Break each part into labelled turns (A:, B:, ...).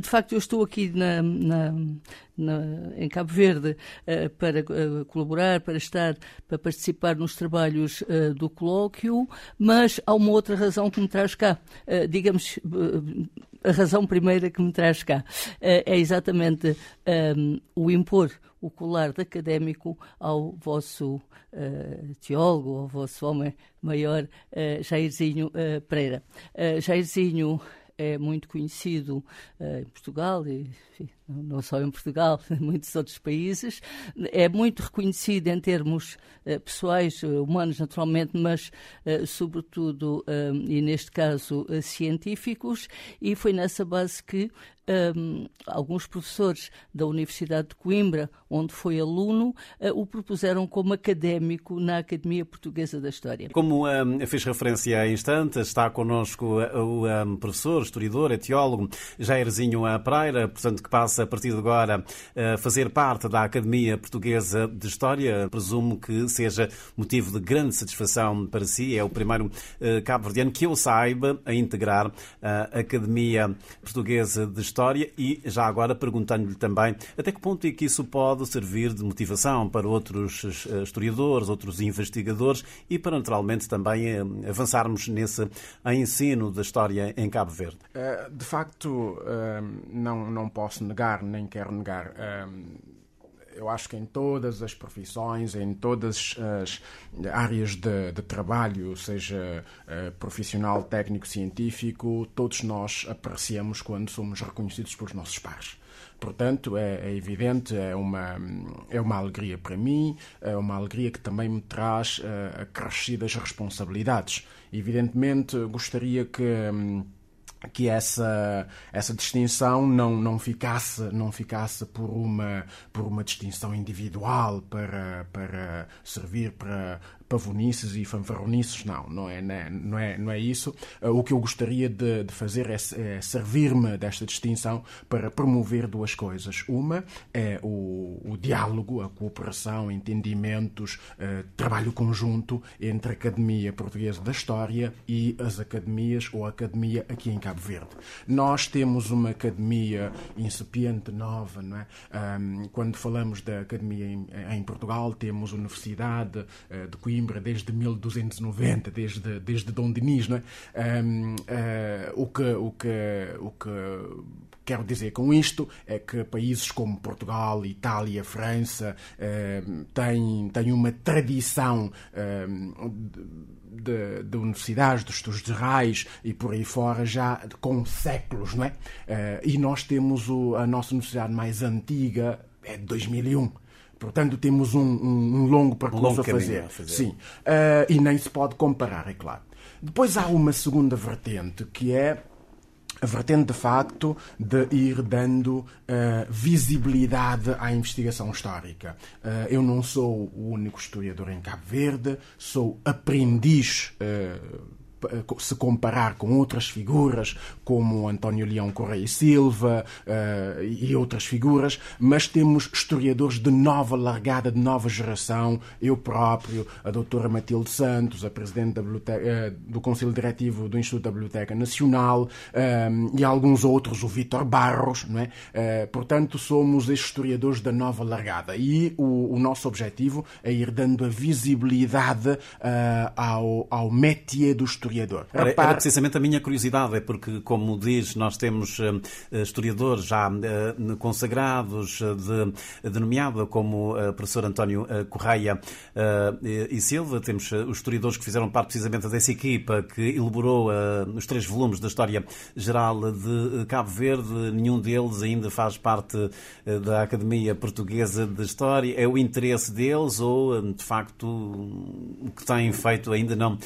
A: De facto, eu estou aqui na, na, na, em Cabo Verde para colaborar, para estar, para participar nos trabalhos do colóquio, mas há uma outra razão que me traz cá. digamos, a razão primeira que me traz cá é exatamente um, o impor o colar de académico ao vosso uh, teólogo, ao vosso homem maior, uh, Jairzinho uh, Pereira. Jairzinho é muito conhecido uh, em Portugal e enfim, não só em Portugal, em muitos outros países. É muito reconhecido em termos uh, pessoais, uh, humanos naturalmente, mas sobretudo, e neste caso, científicos, e foi nessa base que um, alguns professores da Universidade de Coimbra, onde foi aluno, uh, o propuseram como académico na Academia Portuguesa da História.
B: Como um, fez referência há instantes, está connosco o um, professor, historiador, etiólogo Jairzinho Pereira, portanto, que passa a partir de agora a fazer parte da Academia Portuguesa de História. Presumo que seja motivo de grande satisfação para si. É o primeiro uh, cabo-verdiano que eu saiba a integrar a Academia Portuguesa de História história e já agora perguntando-lhe também até que ponto é que isso pode servir de motivação para outros eh, historiadores, outros investigadores e para naturalmente também eh, avançarmos nesse ensino da história em Cabo Verde.
C: Eh, de facto, não, não posso negar, nem quero negar eu acho que em todas as profissões, em todas as áreas de, de trabalho, seja uh, profissional, técnico, científico, todos nós apreciamos quando somos reconhecidos pelos nossos pares. Portanto, é, é, evidente, é uma, é uma alegria para mim, é uma alegria que também me traz uh, acrescidas responsabilidades. Evidentemente, gostaria que. Um, que essa essa distinção não não ficasse não ficasse por uma por uma distinção individual para para servir para pavonices e fanfarronices, não, não é, né, não é, não é isso. Uh, o que eu gostaria de, de fazer é, é servir-me desta distinção para promover duas coisas. Uma é o, o diálogo, a cooperação, entendimentos, uh, trabalho conjunto entre a Academia Portuguesa da História e as academias ou a academia aqui em Cabo Verde. Nós temos uma academia incipiente, nova, não é? Um, quando falamos da academia em, em Portugal, temos a Universidade de Coimbra, Coimbra desde 1290, desde, desde Dom Dinis, não é? Um, uh, o, que, o, que, o que quero dizer com isto é que países como Portugal, Itália, França uh, têm, têm uma tradição uh, de, de, universidades, dos estudos gerais e por aí fora já com séculos, não é? Uh, e nós temos o, a nossa universidade mais antiga, é de 2001. Portanto, temos um, um, um longo percurso longo a, fazer. a, fazer. Sim. Uh, e nem se pode comparar, é claro. Depois há uma segunda vertente, que é a vertente de facto de ir dando uh, visibilidade à investigação histórica. Uh, eu não sou o único historiador em Cabo Verde, sou aprendiz. Uh, se comparar com outras figuras como António Leão Correia Silva uh, e outras figuras, mas temos historiadores de nova largada, de nova geração, eu próprio, a doutora Matilde Santos, a presidente uh, do Conselho Diretivo do Instituto da Biblioteca Nacional uh, e alguns outros, o Vítor Barros, não é? portanto, somos historiadores da nova largada e o, o nosso objetivo é ir dando a visibilidade ao, ao métier do historiador historiador.
B: Era, era, precisamente a minha curiosidade, é porque, como diz, nós temos uh, historiadores já uh, consagrados, de, de nomeado como o professor António Correia e Silva, temos os historiadores que fizeram parte precisamente dessa equipa que elaborou os três volumes da história geral de Cabo Verde, nenhum deles ainda faz parte da Academia Portuguesa de História. É o interesse deles ou, de facto, o que têm feito ainda não,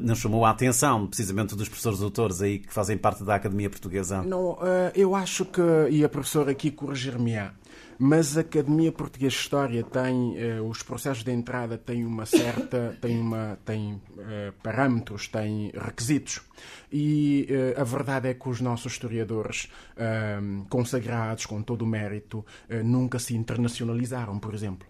B: não chamou a atenção, precisamente, dos professores doutores aí que fazem parte da Academia Portuguesa?
C: Não, eh, eu acho que, e a professora aqui corrigir-me-á, mas a Academia Portuguesa de História tem eh, os processos de entrada têm uma certa tem uma tem eh, parâmetros tem requisitos e a verdade é que os nossos historiadores consagrados com todo o mérito nunca se internacionalizaram por exemplo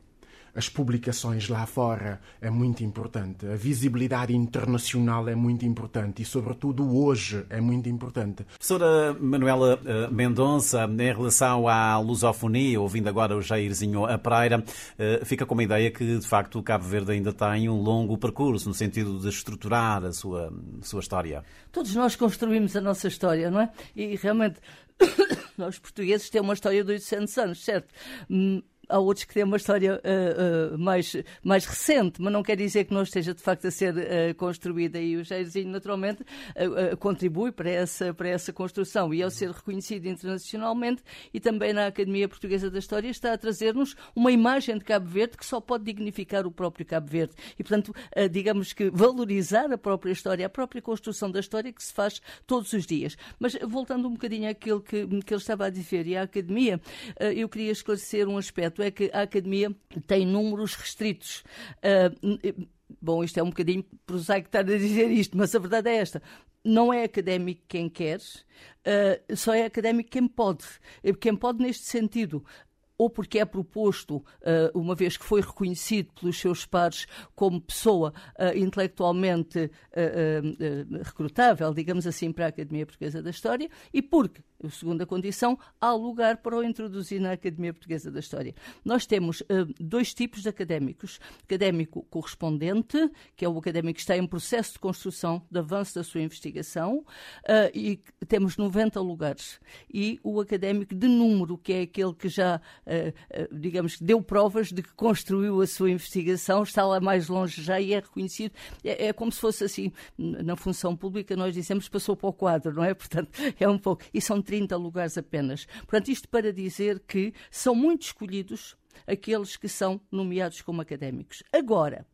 C: as publicações lá fora é muito importante, a visibilidade internacional é muito importante e, sobretudo, hoje é muito importante.
B: Professora Manuela uh, Mendonça, em relação à lusofonia, ouvindo agora o Jairzinho a Pereira, uh, fica com uma ideia que, de facto, o Cabo Verde ainda tem um longo percurso no sentido de estruturar a sua, a sua história.
A: Todos nós construímos a nossa história, não é? E realmente nós portugueses temos uma história de 800 anos, certo? Há outros que têm uma história uh, uh, mais, mais recente, mas não quer dizer que não esteja de facto a ser uh, construída. E o Jairzinho, naturalmente, contribui para essa, para essa construção. E ao ser reconhecido internacionalmente e também na Academia Portuguesa da História, está a trazer-nos uma imagem de Cabo Verde que só pode dignificar o próprio Cabo Verde. E, portanto, digamos que valorizar a própria história, a própria construção da história que se faz todos os dias. Mas voltando um bocadinho àquilo que, que ele estava a dizer e à Academia, eu queria esclarecer um aspecto é que a Academia tem números restritos. Uh, bom, isto é um bocadinho prosaico estar a dizer isto, mas a verdade é esta. Não é académico quem quer, uh, só é académico quem pode. Quem pode neste sentido ou porque é proposto, uma vez que foi reconhecido pelos seus pares como pessoa intelectualmente recrutável, digamos assim, para a Academia Portuguesa da História, e porque a segunda condição, há lugar para o introduzir na Academia Portuguesa da História. Nós temos uh, dois tipos de académicos. Académico correspondente, que é o académico que está em processo de construção, de avanço da sua investigação, uh, e temos 90 lugares. E o académico de número, que é aquele que já, uh, digamos, deu provas de que construiu a sua investigação, está lá mais longe já e é reconhecido. É, é como se fosse assim, na função pública, nós dizemos passou para o quadro, não é? Portanto, é um pouco. E são 30 lugares apenas. Portanto, isto para dizer que são muito escolhidos aqueles que são nomeados como académicos. Agora,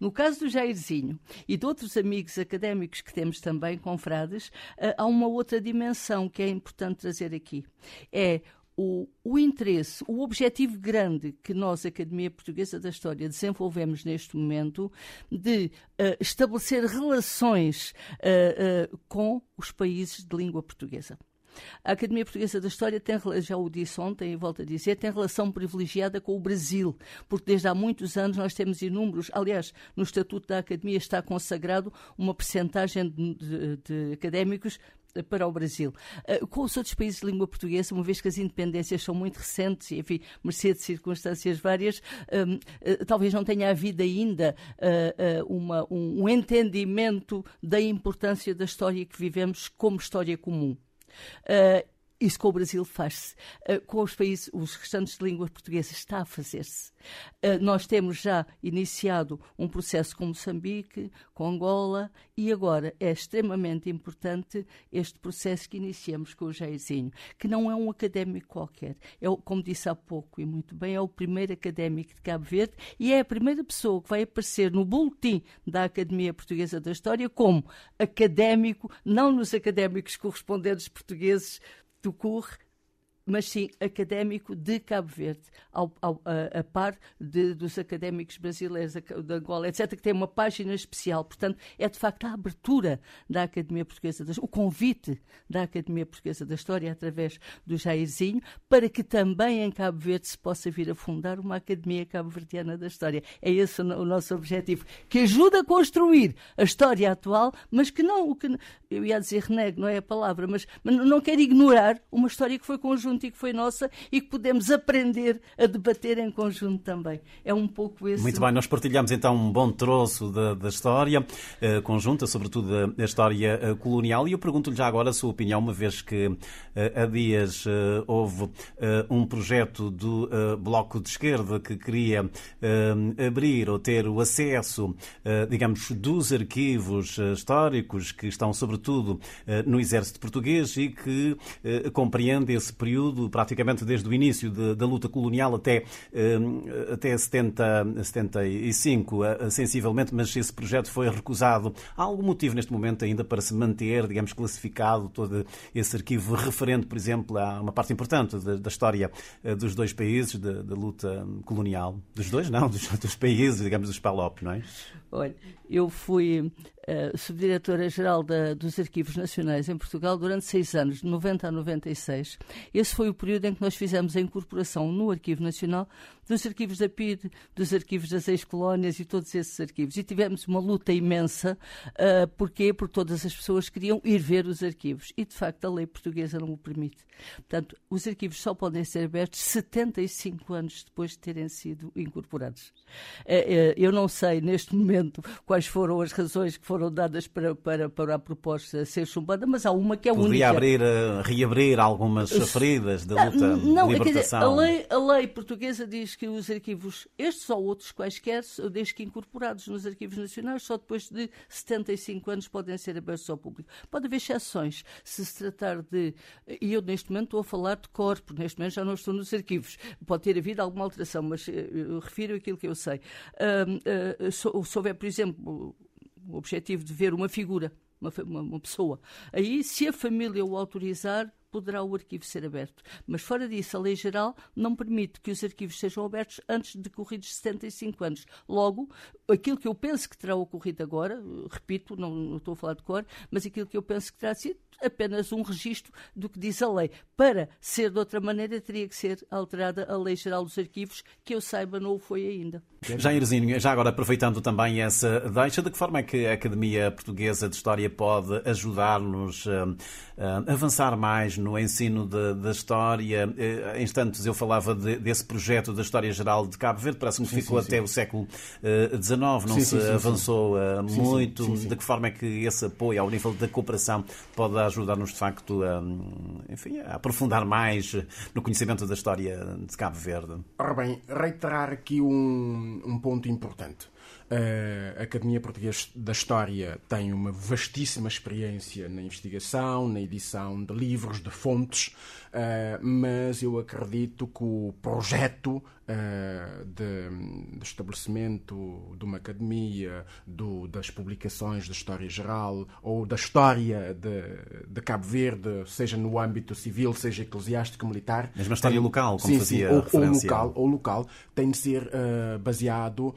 A: no caso do Jairzinho e de outros amigos académicos que temos também, confrades, eh, há uma outra dimensão que é importante trazer aqui. É o, o, interesse, o objetivo grande que nós, Academia Portuguesa da História, desenvolvemos neste momento de uh, estabelecer relações uh, uh, com os países de língua portuguesa. A Academia Portuguesa da História tem, já o disse ontem e volto a dizer, tem relação privilegiada com o Brasil, porque desde há muitos anos nós temos inúmeros, aliás, no Estatuto da Academia está consagrado uma percentagem de, de, de académicos para o Brasil. Uh, com os outros países de língua portuguesa, uma vez que as independências são muito recentes, e, enfim, mercê de circunstâncias várias, um, uh, eh, talvez não tenha havido ainda uh, uma, um, um entendimento da importância da história que vivemos como história comum. 呃 isso com o Brasil faz-se. Uh, com os países, os restantes de língua portuguesa, está a fazer-se. Uh, nós temos já iniciado um processo com Moçambique, com Angola, e agora é extremamente importante este processo que iniciamos com o Jairzinho, que não é um académico qualquer. É, como disse há pouco, e muito bem, é o primeiro académico de Cabo Verde e é a primeira pessoa que vai aparecer no boletim da Academia Portuguesa da História como académico, não nos académicos correspondentes portugueses do CUR mas sim académico de Cabo Verde, ao, ao, a, a, par de, dos académicos brasileiros da Angola, etc., que tem uma página especial. Portanto, é de facto a abertura da Academia Portuguesa da o convite da Academia Portuguesa da História através do Jairzinho, para que também em Cabo Verde se possa vir a fundar uma Academia Cabo-Verdiana da História. É esse o, nosso objetivo, que ajuda a construir a história atual, mas que não, o que eu ia dizer renego, não é a palavra, mas, mas não quer ignorar uma história que foi conjunta e que foi nossa e que podemos aprender a debater em conjunto também. É um pouco esse.
B: Muito bem, nós partilhamos então um bom troço da, da história uh, conjunta, sobretudo da história uh, colonial, e eu pergunto-lhe já agora a sua opinião, uma vez que uh, há dias houve um projeto do Bloco de Esquerda que queria abrir ou ter o acesso, digamos, dos arquivos históricos que estão, sobretudo, no Exército Português e que compreende esse período período, praticamente desde o início de, da luta colonial até, eh, até 70, 75, eh, sensivelmente, mas esse projeto foi recusado. Há algum motivo neste momento ainda para se manter, digamos, classificado todo esse arquivo referente, por exemplo, a uma parte importante da, da história eh, dos dois países, da, da, luta colonial? Dos dois, não, dos, dos países, digamos, dos PALOP, não é?
A: Olha, eu fui uh, subdiretora-geral dos Arquivos Nacionais em Portugal durante seis anos, de 90 a 96. Esse foi o período em que nós fizemos a incorporação no Arquivo Nacional dos arquivos da PID, dos arquivos das ex-colónias e todos esses arquivos. E tivemos uma luta imensa. Uh, porquê? Porque todas as pessoas queriam ir ver os arquivos. E, de facto, a lei portuguesa não o permite. Portanto, os arquivos só podem ser abertos 75 anos depois de terem sido incorporados. Uh, uh, eu não sei, neste momento, quais foram as razões que foram dadas para, para, para a proposta ser chumbada, mas há uma que é
B: Poderia
A: única.
B: abrir, reabrir algumas feridas da luta
A: não,
B: libertação.
A: É dizer, a, lei, a lei portuguesa diz que os arquivos, estes ou outros quaisquer, desde que incorporados nos arquivos nacionais, só depois de 75 anos podem ser abertos ao público. Pode haver exceções, se se tratar de. E eu neste momento estou a falar de corpo, neste momento já não estou nos arquivos. Pode ter havido alguma alteração, mas eh, eu refiro aquilo que eu sei. Uh, uh, se, houver, por exemplo, o objetivo de ver uma figura uma, uma, pessoa. Aí, se a família o autorizar, poderá o arquivo ser aberto. Mas fora disso, a lei geral não permite que os arquivos sejam abertos antes de decorridos 75 anos. Logo, aquilo que eu penso que terá ocorrido agora, repito, não, não estou a falar de cor, mas aquilo que eu penso que terá sido apenas um registro do que diz a lei. Para ser de outra maneira, teria que ser alterada a Lei Geral dos Arquivos, que eu saiba não o foi ainda.
B: Jairzinho, já agora aproveitando também essa deixa, de que forma é que a Academia Portuguesa de História pode ajudar-nos a, a, avançar mais no ensino da História? Eh, em instantes eu falava de, desse projeto da História Geral de Cabo Verde, parece-me que ficou sim, até sim. o século XIX, uh, não se avançou uh, muito. De que forma é que esse apoio ao nível da cooperação pode ajudar-nos de facto a, enfim, a aprofundar mais no conhecimento da história de Cabo Verde?
C: Ora bem, reiterar aqui um, um ponto importante. A Academia Portuguesa da História tem uma vastíssima experiência na investigação, na edição de livros, de fontes, eh, mas eu acredito que o projeto eh, de, de estabelecimento de uma academia, do, das publicações da história geral ou da história de, de, Cabo Verde, seja no âmbito civil, seja eclesiástico, militar.
B: Mesmo a história tem, local, como
C: sim,
B: fazia
C: sim, ou, ou, local, ou local, tem de ser baseado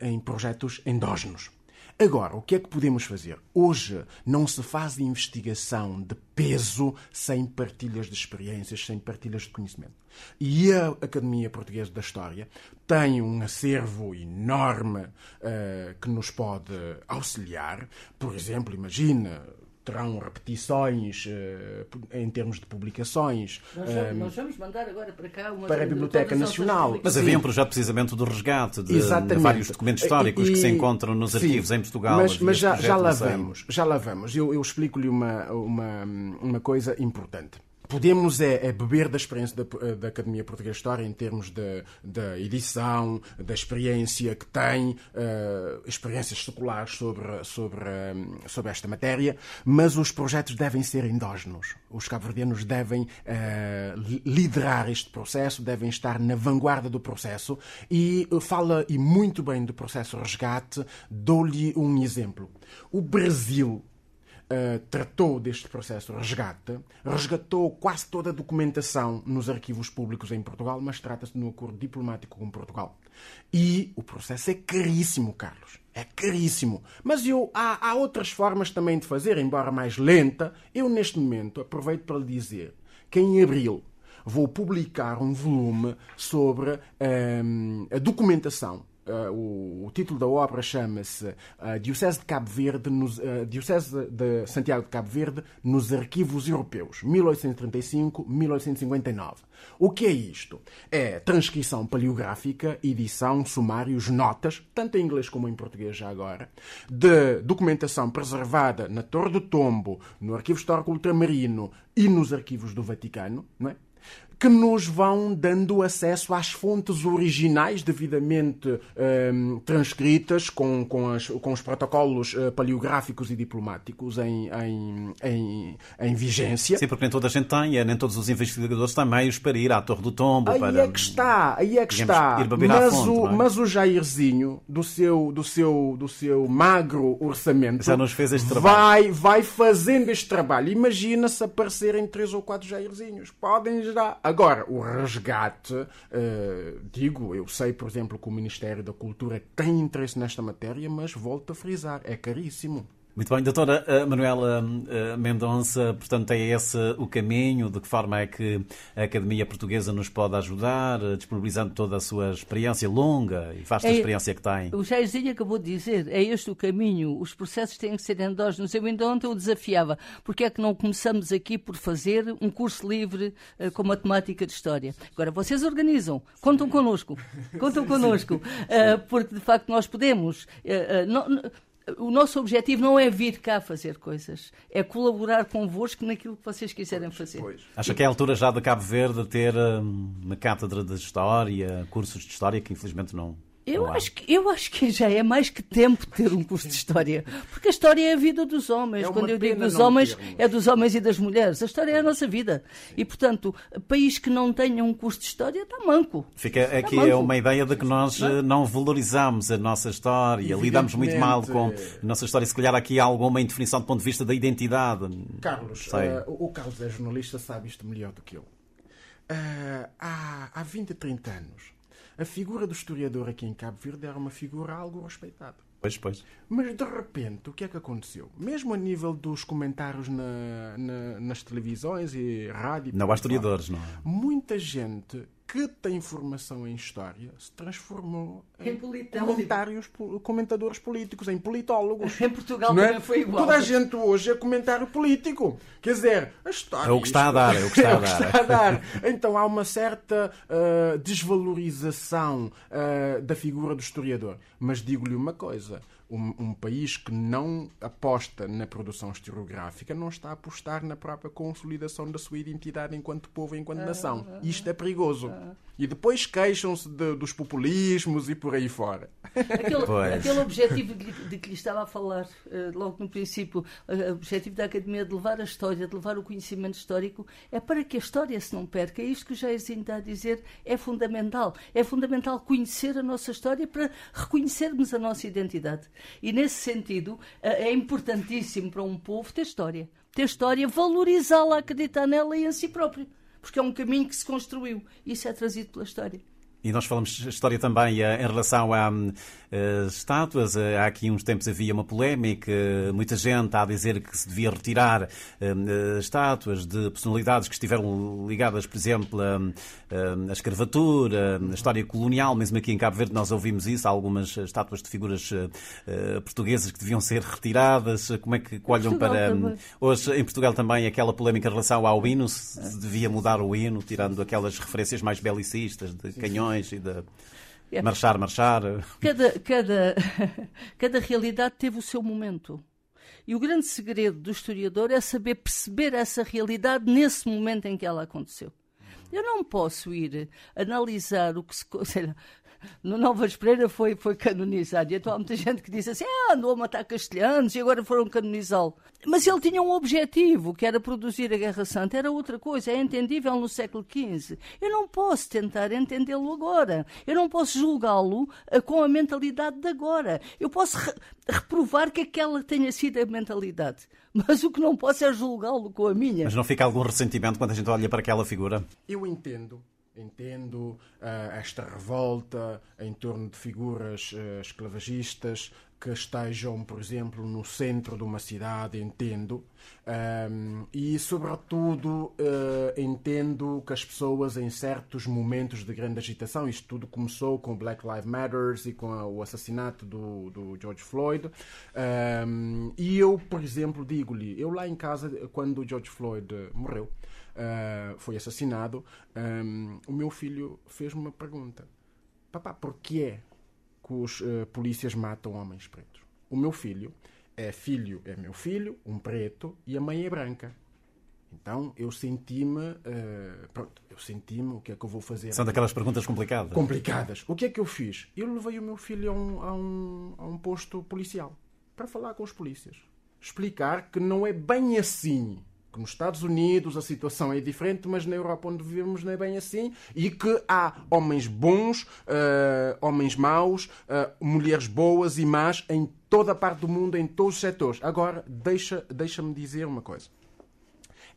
C: em projetos endógenos. Agora, o que é que podemos fazer? Hoje não se faz investigação de peso sem partilhas de experiências, sem partilhas de conhecimento. E a Academia Portuguesa da História tem um acervo enorme uh, que nos pode auxiliar. Por exemplo, imagina terão repetições uh, em termos de publicações.
A: Nós, um, ehm, nós, vamos mandar agora para cá uma
C: para a Biblioteca Nacional.
B: Mas havia um projeto precisamente do resgate de, de vários documentos históricos e, que se encontram nos arquivos sim, em Portugal.
C: Mas, mas já, já lá vamos, já lá vamos. Eu, eu explico-lhe uma, uma, uma coisa importante podemos é, é, beber da experiência da, da, Academia Portuguesa de História em termos da edição, da experiência que tem, uh, experiências seculares sobre, sobre, um, sobre esta matéria, mas os projetos devem ser endógenos. Os cabo-verdianos devem uh, liderar este processo, devem estar na vanguarda do processo e fala e muito bem do processo resgate. Dou-lhe um exemplo. O Brasil uh, tratou deste processo resgate, resgatou quase toda a documentação nos arquivos públicos em Portugal, mas trata-se de um acordo diplomático com Portugal. E o processo é caríssimo, Carlos. É caríssimo. Mas eu, há, há outras formas também de fazer, embora mais lenta. Eu, neste momento, aproveito para lhe dizer que em abril vou publicar um volume sobre um, a documentação o, o, título da obra chama-se uh, Diocese de Cabo Verde, nos, uh, Diocese de Santiago de Cabo Verde nos arquivos europeus, 1835-1859. O que é isto? É transcrição paleográfica, edição, sumários, notas, tanto em inglês como em português já agora, de documentação preservada na Torre do Tombo, no Arquivo Histórico Ultramarino e nos arquivos do Vaticano, não é? Que nos vão dando acesso às fontes originais devidamente um, transcritas com, com, as, com, os protocolos uh, paleográficos e diplomáticos em, em, em, em, vigência.
B: Sim, porque nem toda a gente tem, é, nem todos os investigadores têm meios para ir à Torre do Tombo.
C: Aí
B: para,
C: é que está, aí é que digamos, está. mas, fonte, o, é? mas o Jairzinho, do seu, do, seu, do seu magro orçamento,
B: já nos fez este trabalho.
C: Vai, vai fazendo este trabalho. Imagina-se aparecerem três ou quatro Jairzinhos. Podem já Agora, o resgate, uh, digo, eu sei, por exemplo, que o Ministério da Cultura tem interesse nesta matéria, mas volto a frisar, é caríssimo.
B: Muito bem, doutora eh, Manuela eh, Mendonça, portanto é esse o caminho, de que forma é que a Academia Portuguesa nos pode ajudar, eh, disponibilizando toda a sua experiência longa e vasta é, experiência que tem?
A: O Jairzinho acabou de dizer, é este o caminho, os processos têm que ser endógenos. Eu ainda ontem o desafiava, porque é que não começamos aqui por fazer um curso livre uh, com matemática de História? Agora, vocês organizam, contam connosco, contam connosco, uh, porque de facto nós podemos... Uh, não, o nosso objetivo não é vir cá fazer coisas, é colaborar convosco naquilo que vocês quiserem fazer. Pois.
B: Acha que é a altura já de Cabo Verde ter hum, uma cátedra de História, cursos de História, que infelizmente não,
A: eu acho, que, eu acho que já é mais que tempo ter um curso de história. Porque a história é a vida dos homens. É Quando eu digo dos homens, é dos homens e das mulheres. A história é a nossa vida. Sim. E, portanto, país que não tenha um curso de história está manco.
B: Fica está aqui manco. uma ideia de que nós não, eh, não valorizamos a nossa história, lidamos muito mal com a nossa história. Se calhar aqui há alguma indefinição do ponto de vista da identidade.
C: Carlos, uh, o Carlos é jornalista, sabe isto melhor do que eu. Uh, há, há 20, 30 anos a figura do historiador aqui em Cabo Verde era uma figura algo respeitada.
B: Pois, pois.
C: Mas de repente, o que é que aconteceu? Mesmo a nível dos comentários na, na, nas televisões e rádio.
B: Não há historiadores, não é?
C: Muita gente que tem formação em história se transformou em, em comentários, comentadores políticos, em politólogos.
A: Em Portugal é? também foi igual.
C: Toda a gente hoje é comentário político. Quer dizer, a história.
B: É o que está a dar, é o que está, é a, dar.
C: Está a dar. Então há uma certa uh, desvalorização uh, da figura do historiador. Mas digo-lhe uma coisa: um, um, país que não aposta na produção historiográfica não está a apostar na própria consolidação da sua identidade enquanto povo, enquanto nação. Isto é perigoso. E depois queixam-se de, dos populismos e por aí fora.
A: Aquele, aquele objetivo de que lhe estava a falar uh, logo no princípio, o objetivo da Academia de levar a história, de levar o conhecimento histórico, é para que a história se não perca. É isto que o Jairzinho está a dizer, é fundamental. É fundamental conhecer a nossa história para reconhecermos a nossa identidade. E nesse sentido, uh, é importantíssimo para um povo ter história. Ter história, valorizá-la, acreditar nela e em si próprio porque é um caminho que se construiu. Isso é trazido pela história.
B: E nós falamos história também eh, em relação a uh, estátuas. Uh, há aqui uns tempos havia uma polémica, muita gente a dizer que se devia retirar uh, estátuas de personalidades que estiveram ligadas, por exemplo, à escravatura, à história colonial. Mesmo aqui em Cabo Verde nós ouvimos isso. Há algumas estátuas de figuras portuguesas que deviam ser retiradas. Como é que olham para. Também. Hoje em Portugal também aquela polémica em relação ao hino, se devia mudar o hino, tirando aquelas referências mais belicistas de canhões e de é. marchar, marchar.
A: Cada, cada, cada realidade teve o seu momento. E o grande segredo do historiador é saber perceber essa realidade nesse momento em que ela aconteceu. Eu não posso ir analisar o que se. Sei no Nova Pereira foi, foi canonizado. E então há muita gente que diz assim: ah, andou a matar castelhanos e agora foram canonizá-lo. Mas ele tinha um objetivo, que era produzir a Guerra Santa. Era outra coisa, é entendível no século XV. Eu não posso tentar entendê-lo agora. Eu não posso julgá-lo eh, com a mentalidade de agora. Eu posso re reprovar que aquela tenha sido a mentalidade. Mas o que não posso é julgá-lo com a minha.
B: Mas não fica algum ressentimento quando a gente olha para aquela figura?
C: Eu entendo Entendo uh, esta revolta em torno de figuras uh, esclavagistas que estejam, por exemplo, no centro de uma cidade, entendo. Um, e, sobretudo, uh, entendo que as pessoas, em certos momentos de grande agitação, isto tudo começou com Black Lives Matter e com a, o assassinato do, do George Floyd. Um, e eu, por exemplo, digo-lhe, eu lá em casa, quando o George Floyd morreu, uh, foi assassinado, um, o meu filho fez-me uma pergunta: Papá, porquê que os uh, polícias matam homens pretos? O meu filho é filho, é meu filho, um preto, e a mãe é branca. Então eu senti-me, uh, pronto, eu senti-me, o que é que eu vou fazer?
B: São daquelas perguntas complicadas.
C: Complicadas. O que é que eu fiz? Eu levei o meu filho a um, a um, a um posto policial para falar com os polícias. Explicar que não é bem assim que nos Estados Unidos a situação é diferente, mas na Europa onde vivemos não é bem assim, e que há homens bons, uh, homens maus, uh, mulheres boas e más em toda a parte do mundo, em todos os setores. Agora, deixa-me deixa dizer uma coisa.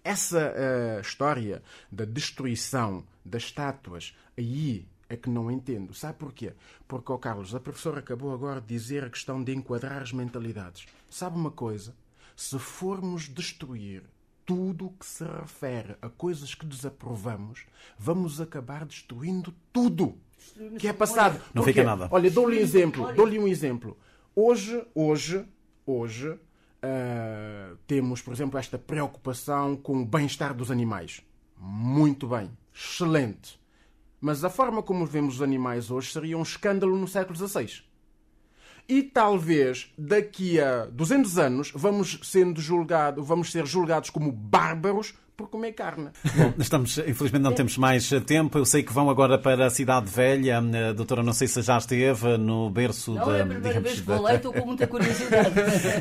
C: Essa uh, história da destruição das estátuas aí é que não entendo. Sabe porquê? Porque, oh Carlos, a professora acabou agora de dizer a questão de enquadrar as mentalidades. Sabe uma coisa? Se formos destruir tudo o que se refere a coisas que desaprovamos, vamos acabar destruindo tudo que é passado.
B: Não fica nada.
C: Olha, dou-lhe um exemplo. Dou-lhe um exemplo. Hoje, hoje, hoje, uh, temos, por exemplo, esta preocupação com o bem-estar dos animais. Muito bem. Excelente. Mas a forma como vemos os animais hoje seria um escândalo no século XVI. E talvez daqui a 200 anos vamos sendo julgado, vamos ser julgados como bárbaros por comer carne.
B: Bom, estamos, infelizmente não temos mais tempo. Eu sei que vão agora para a Cidade Velha. A doutora, não sei se já esteve no berço
A: não,
B: da.
A: Não, é a primeira vez que vou lá e estou com muita curiosidade.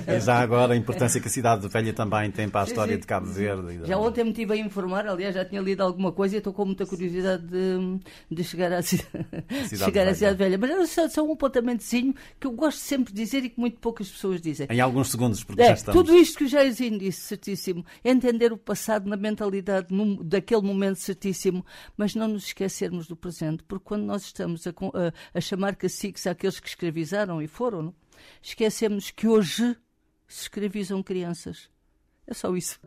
B: e já agora a importância que a Cidade Velha também tem para a história sim, sim. de Cabo Verde.
A: Já ontem me estive a informar, aliás, já tinha lido alguma coisa e estou com muita curiosidade de, de chegar, à, cidade, chegar à Cidade Velha. Mas é só um apontamentozinho que eu gosto sempre de dizer e que muito poucas pessoas dizem.
B: Em alguns segundos, porque
A: é,
B: já estamos.
A: Tudo isto que o Jairzinho disse, certíssimo. Entender o passado na mentalidade daquele momento certíssimo, mas não nos esquecermos do presente, porque quando nós estamos a, a, a chamar caciques àqueles que escravizaram e foram, esquecemos que hoje se escravizam crianças. É só isso.